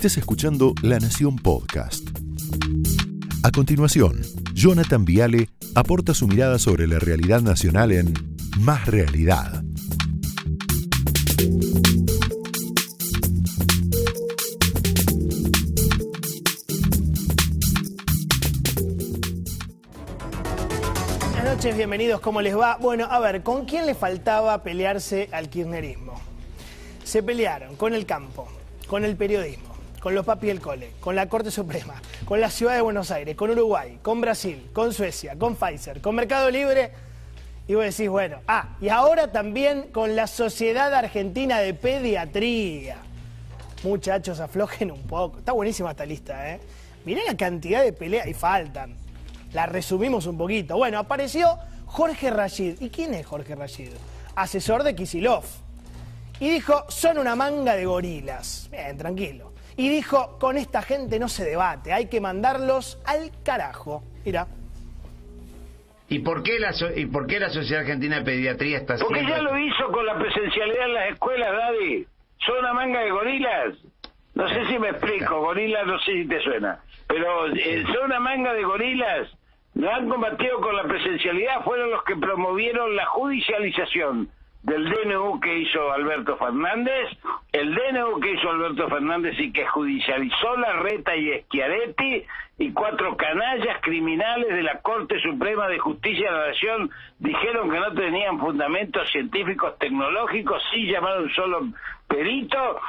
estés escuchando La Nación Podcast. A continuación, Jonathan Viale aporta su mirada sobre la realidad nacional en Más Realidad. Buenas noches, bienvenidos, ¿cómo les va? Bueno, a ver, ¿con quién le faltaba pelearse al kirchnerismo? Se pelearon con el campo, con el periodismo, con los papi del cole, con la Corte Suprema, con la Ciudad de Buenos Aires, con Uruguay, con Brasil, con Suecia, con Pfizer, con Mercado Libre. Y vos decís, bueno, ah, y ahora también con la Sociedad Argentina de Pediatría. Muchachos, aflojen un poco. Está buenísima esta lista, ¿eh? Mirá la cantidad de peleas, y faltan. La resumimos un poquito. Bueno, apareció Jorge Rashid. ¿Y quién es Jorge Rashid? Asesor de Kisilov. Y dijo, son una manga de gorilas. Bien, tranquilo. Y dijo, con esta gente no se debate, hay que mandarlos al carajo. Mira. ¿Y por qué la, so- y por qué la Sociedad Argentina de Pediatría está haciendo Porque ya lo hizo con la presencialidad en las escuelas, Daddy. Son una manga de gorilas. No sé si me explico, gorilas no sé si te suena. Pero eh, son una manga de gorilas. No han combatido con la presencialidad, fueron los que promovieron la judicialización del DNU que hizo Alberto Fernández, el DNU que hizo Alberto Fernández y que judicializó la Reta y Schiaretti y cuatro canallas criminales de la Corte Suprema de Justicia de la Nación dijeron que no tenían fundamentos científicos tecnológicos, sí llamaron solo perito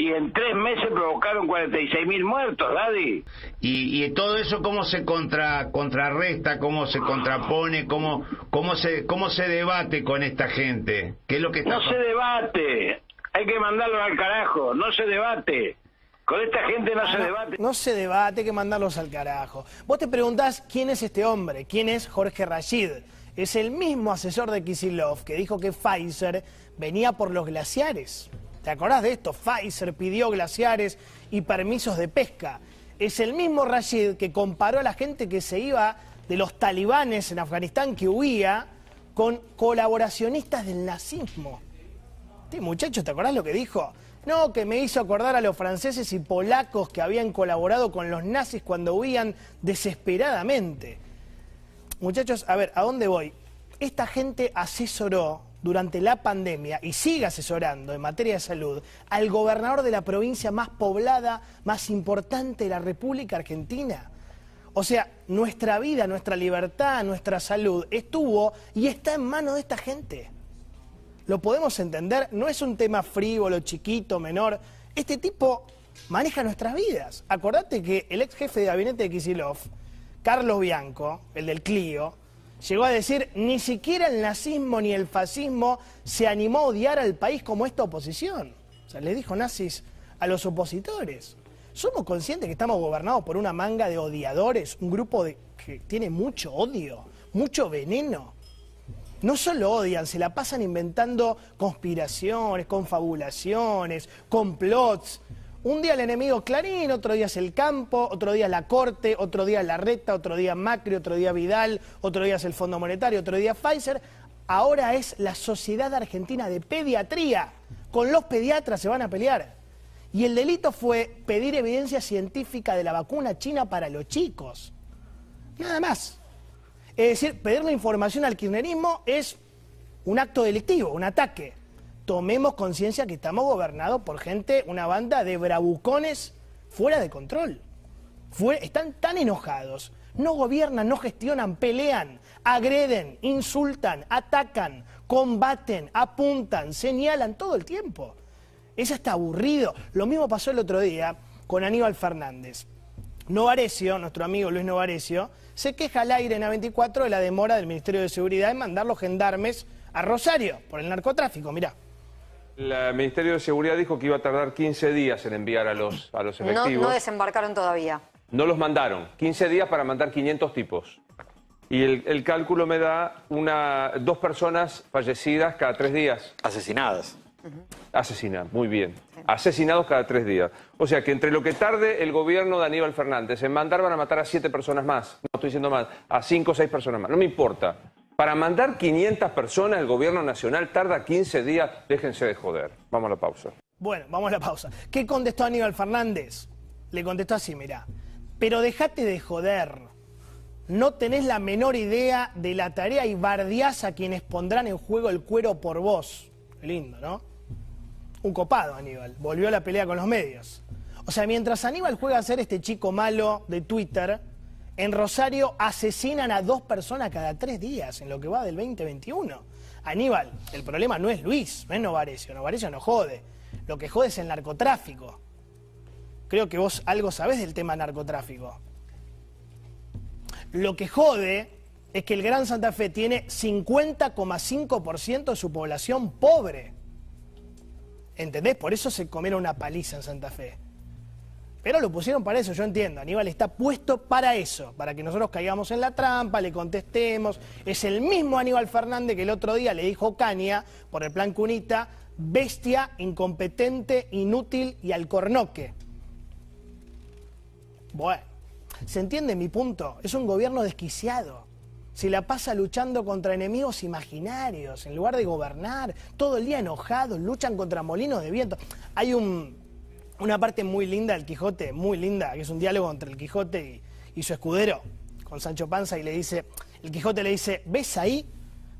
y en tres meses provocaron 46 mil muertos, Daddy. y, y todo eso cómo se contra, contrarresta, cómo se contrapone, cómo cómo se cómo se debate con esta gente, qué es lo que está No se debate, hay que mandarlos al carajo, no se debate. Con esta gente no se debate. No se debate, hay que mandarlos al carajo. Vos te preguntás quién es este hombre, quién es Jorge Rashid. Es el mismo asesor de Kisilov que dijo que Pfizer venía por los glaciares. ¿Te acordás de esto? Pfizer pidió glaciares y permisos de pesca. Es el mismo Rashid que comparó a la gente que se iba de los talibanes en Afganistán que huía con colaboracionistas del nazismo. Este muchacho, ¿te acordás lo que dijo? No, que me hizo acordar a los franceses y polacos que habían colaborado con los nazis cuando huían desesperadamente. Muchachos, a ver, ¿a dónde voy? Esta gente asesoró durante la pandemia y sigue asesorando en materia de salud al gobernador de la provincia más poblada, más importante de la República Argentina. O sea, nuestra vida, nuestra libertad, nuestra salud estuvo y está en manos de esta gente. Lo podemos entender, no es un tema frívolo, chiquito, menor. Este tipo maneja nuestras vidas. Acordate que el ex jefe de gabinete de Kisilov, Carlos Bianco, el del Clio, llegó a decir, ni siquiera el nazismo ni el fascismo se animó a odiar al país como esta oposición. O sea, le dijo nazis a los opositores. ¿Somos conscientes que estamos gobernados por una manga de odiadores, un grupo que tiene mucho odio, mucho veneno? No solo odian, se la pasan inventando conspiraciones, confabulaciones, complots. Un día el enemigo Clarín, otro día es el campo, otro día la corte, otro día la reta, otro día Macri, otro día Vidal, otro día es el Fondo Monetario, otro día Pfizer. Ahora es la Sociedad Argentina de Pediatría. Con los pediatras se van a pelear. Y el delito fue pedir evidencia científica de la vacuna china para los chicos. Nada más. Es decir, pedirle información al kirchnerismo es un acto delictivo, un ataque. Tomemos conciencia que estamos gobernados por gente, una banda de bravucones fuera de control. Están tan enojados, no gobiernan, no gestionan, pelean, agreden, insultan, atacan, combaten, apuntan, señalan todo el tiempo. Es hasta aburrido. Lo mismo pasó el otro día con Aníbal Fernández. Novarecio, nuestro amigo Luis Novarecio, se queja al aire en A24 de la demora del Ministerio de Seguridad en mandar los gendarmes a Rosario por el narcotráfico. Mirá. El Ministerio de Seguridad dijo que iba a tardar 15 días en enviar a los, a los No, efectivos. no desembarcaron todavía. No los mandaron. 15 días para mandar 500 tipos. Y el, el cálculo me da una, dos personas fallecidas cada tres días. Asesinadas. Asesinadas, muy bien. Asesinados cada tres días. O sea que entre lo que tarde el gobierno de Aníbal Fernández en mandar van a matar a siete personas más. No estoy diciendo más, a cinco o seis personas más. No me importa. Para mandar 500 personas el gobierno nacional tarda 15 días. Déjense de joder. Vamos a la pausa. Bueno, vamos a la pausa. ¿Qué contestó Aníbal Fernández? le contestó así, mira, pero dejate de joder. No tenés la menor idea de la tarea y bardeás a quienes pondrán en juego el cuero por vos. Lindo, ¿no? Un copado, Aníbal. Volvió a la pelea con los medios. O sea, mientras Aníbal juega a ser este chico malo de Twitter, en Rosario asesinan a dos personas cada tres días en lo que va del 2021. Aníbal, el problema no es Luis, no es Novarecio. Novarecio no jode. Lo que jode es el narcotráfico. Creo que vos algo sabés del tema narcotráfico. Lo que jode es que el Gran Santa Fe tiene 50,5% de su población pobre. ¿Entendés? Por eso se comieron una paliza en Santa Fe. Pero lo pusieron para eso, yo entiendo. Aníbal está puesto para eso, para que nosotros caigamos en la trampa, le contestemos. Es el mismo Aníbal Fernández que el otro día le dijo Caña, por el plan Cunita, bestia, incompetente, inútil y alcornoque. Bueno, ¿se entiende mi punto? Es un gobierno desquiciado. Si la pasa luchando contra enemigos imaginarios, en lugar de gobernar, todo el día enojados, luchan contra molinos de viento. Hay un, una parte muy linda del Quijote, muy linda, que es un diálogo entre el Quijote y, su escudero, con Sancho Panza, y le dice, el Quijote le dice, ¿ves ahí?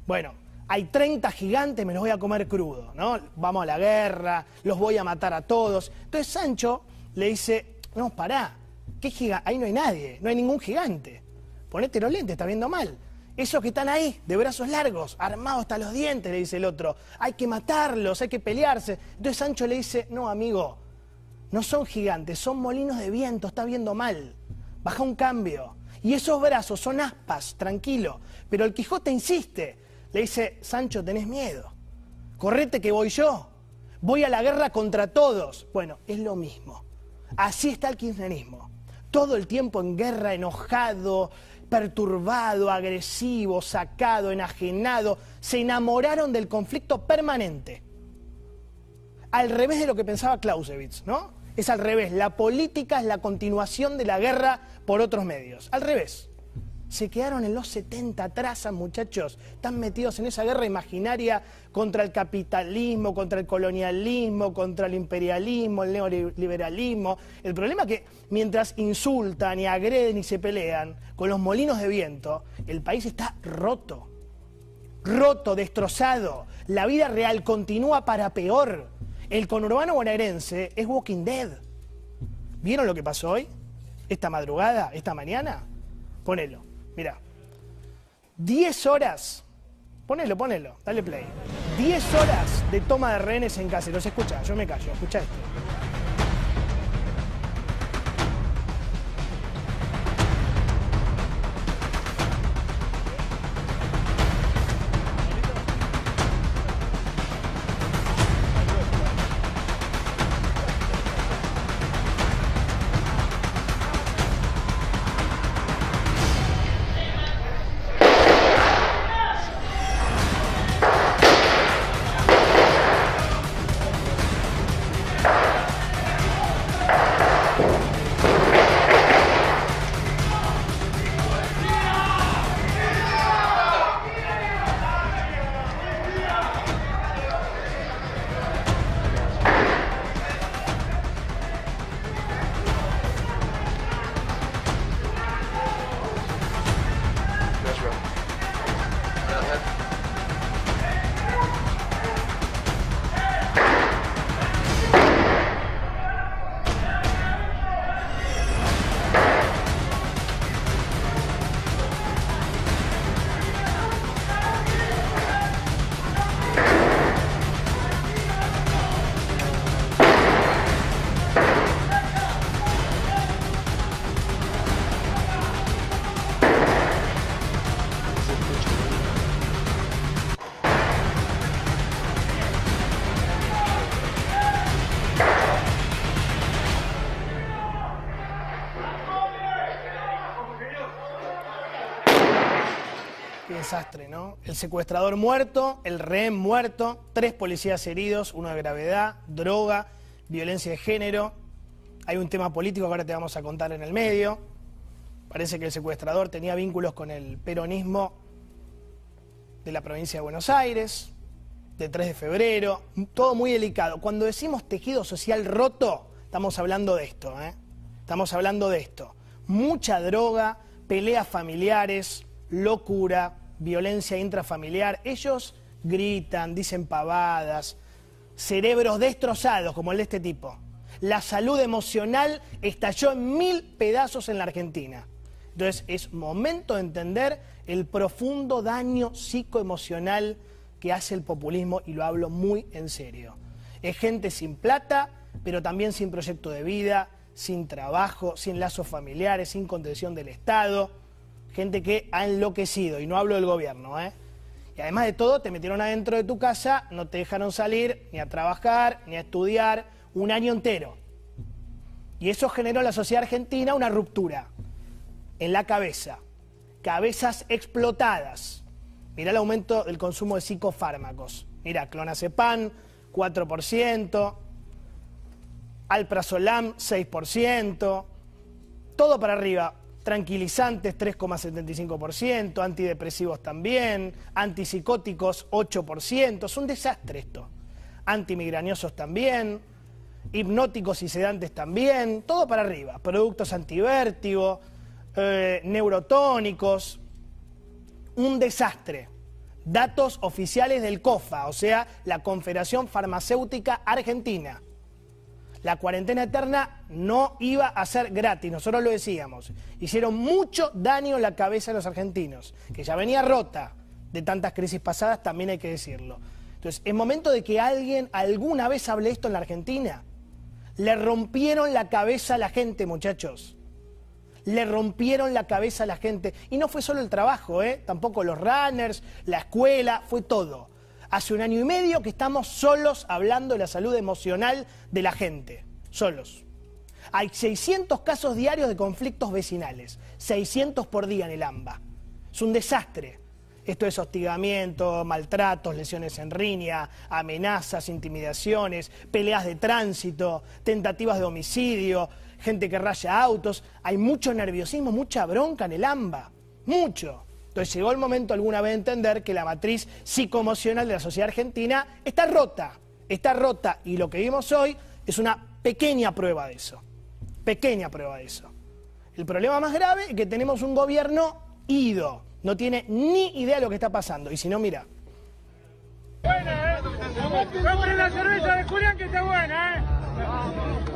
Bueno, hay 30 gigantes, me los voy a comer crudo, ¿no? Vamos a la guerra, los voy a matar a todos. Entonces Sancho le dice, no, pará, ¿qué gigante? Ahí no hay nadie, no hay ningún gigante. Ponete los lentes, está viendo mal. Esos que están ahí, de brazos largos, armados hasta los dientes, le dice el otro, hay que matarlos, hay que pelearse. Entonces Sancho le dice, no, amigo, no son gigantes, son molinos de viento, está viendo mal. Baja un cambio. Y esos brazos son aspas, tranquilo. Pero el Quijote insiste. Le dice, Sancho, tenés miedo. Correte que voy yo. Voy a la guerra contra todos. Bueno, es lo mismo. Así está el kirchnerismo. Todo el tiempo en guerra, enojado, perturbado, agresivo, sacado, enajenado. Se enamoraron del conflicto permanente. Al revés de lo que pensaba Clausewitz, ¿no? Es al revés. La política es la continuación de la guerra por otros medios. Al revés. Se quedaron en los 70 atrás, muchachos. Están metidos en esa guerra imaginaria contra el capitalismo, contra el colonialismo, contra el imperialismo, el neoliberalismo. El problema es que mientras insultan y agreden y se pelean con los molinos de viento, el país está roto. Roto, destrozado. La vida real continúa para peor. El conurbano bonaerense es Walking Dead. ¿Vieron lo que pasó hoy? Esta madrugada, esta mañana. Ponelo, mira. 10 horas. Ponelo, ponelo, dale play. 10 horas de toma de rehenes en caseros. Escucha, yo me callo, escucha esto. Desastre, ¿no? El secuestrador muerto, el rehén muerto, tres policías heridos, uno de gravedad, droga, violencia de género. Hay un tema político que ahora te vamos a contar en el medio. Parece que el secuestrador tenía vínculos con el peronismo de la provincia de Buenos Aires, de 3 de febrero, todo muy delicado. Cuando decimos tejido social roto, estamos hablando de esto, ¿eh? Estamos hablando de esto. Mucha droga, peleas familiares, locura, violencia intrafamiliar. Ellos gritan, dicen pavadas, cerebros destrozados como el de este tipo. La salud emocional estalló en mil pedazos en la Argentina. Entonces es momento de entender el profundo daño psicoemocional que hace el populismo y lo hablo muy en serio. Es gente sin plata, pero también sin proyecto de vida, sin trabajo, sin lazos familiares, sin contención del Estado, gente que ha enloquecido, y no hablo del gobierno, ¿eh? Y además de todo, te metieron adentro de tu casa, no te dejaron salir ni a trabajar, ni a estudiar, un año entero. Y eso generó en la sociedad argentina una ruptura en la cabeza, cabezas explotadas. Mira el aumento del consumo de psicofármacos. Mira, clonazepam, 4%, alprazolam, 6%, todo para arriba. Tranquilizantes, 3,75%, antidepresivos también, antipsicóticos, 8%. Es un desastre esto. Antimigrañosos también, hipnóticos y sedantes también, todo para arriba. Productos antivértigo, eh, neurotónicos, un desastre. Datos oficiales del COFA, o sea, la Confederación Farmacéutica Argentina. La cuarentena eterna no iba a ser gratis, nosotros lo decíamos. Hicieron mucho daño en la cabeza de los argentinos, que ya venía rota de tantas crisis pasadas, también hay que decirlo. Entonces, es momento de que alguien alguna vez hable esto en la Argentina. Le rompieron la cabeza a la gente, muchachos le rompieron la cabeza a la gente. Y no fue solo el trabajo, ¿eh? tampoco los runners, la escuela, fue todo. Hace un año y medio que estamos solos hablando de la salud emocional de la gente, solos. Hay 600 casos diarios de conflictos vecinales, 600 por día en el AMBA. Es un desastre. Esto es hostigamiento, maltratos, lesiones en riña, amenazas, intimidaciones, peleas de tránsito, tentativas de homicidio, gente que raya autos, hay mucho nerviosismo, mucha bronca en el AMBA, mucho. Entonces llegó el momento alguna vez de entender que la matriz psicoemocional de la sociedad argentina está rota, está rota y lo que vimos hoy es una pequeña prueba de eso, pequeña prueba de eso. El problema más grave es que tenemos un gobierno ido, no tiene ni idea de lo que está pasando y si no, mira. Buena, ¿eh? la cerveza de Julián que buena, ¿eh?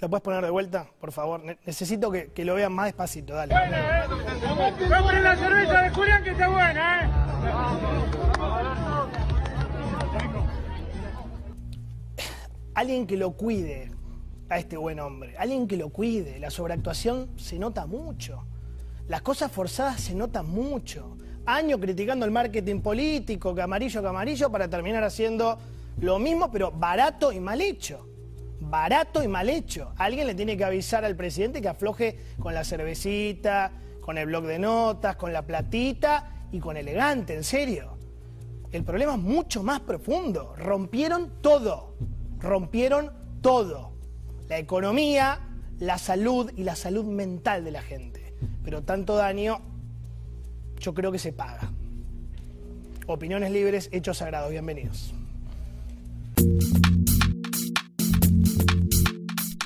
¿La puedes poner de vuelta, por favor? necesito que, lo vean más despacito, dale. Buena, ¿eh? Vamos a la cerveza de Julián que está buena, ¿eh? Alguien que lo cuide a este buen hombre, alguien que lo cuide. La sobreactuación se nota mucho. Las cosas forzadas se notan mucho. Años criticando el marketing político, que amarillo, que amarillo, para terminar haciendo lo mismo, pero barato y mal hecho barato y mal hecho. Alguien le tiene que avisar al presidente que afloje con la cervecita, con el blog de notas, con la platita y con elegante, en serio. El problema es mucho más profundo. Rompieron todo. Rompieron todo. La economía, la salud y la salud mental de la gente. Pero tanto daño, yo creo que se paga. Opiniones libres, hechos sagrados. Bienvenidos.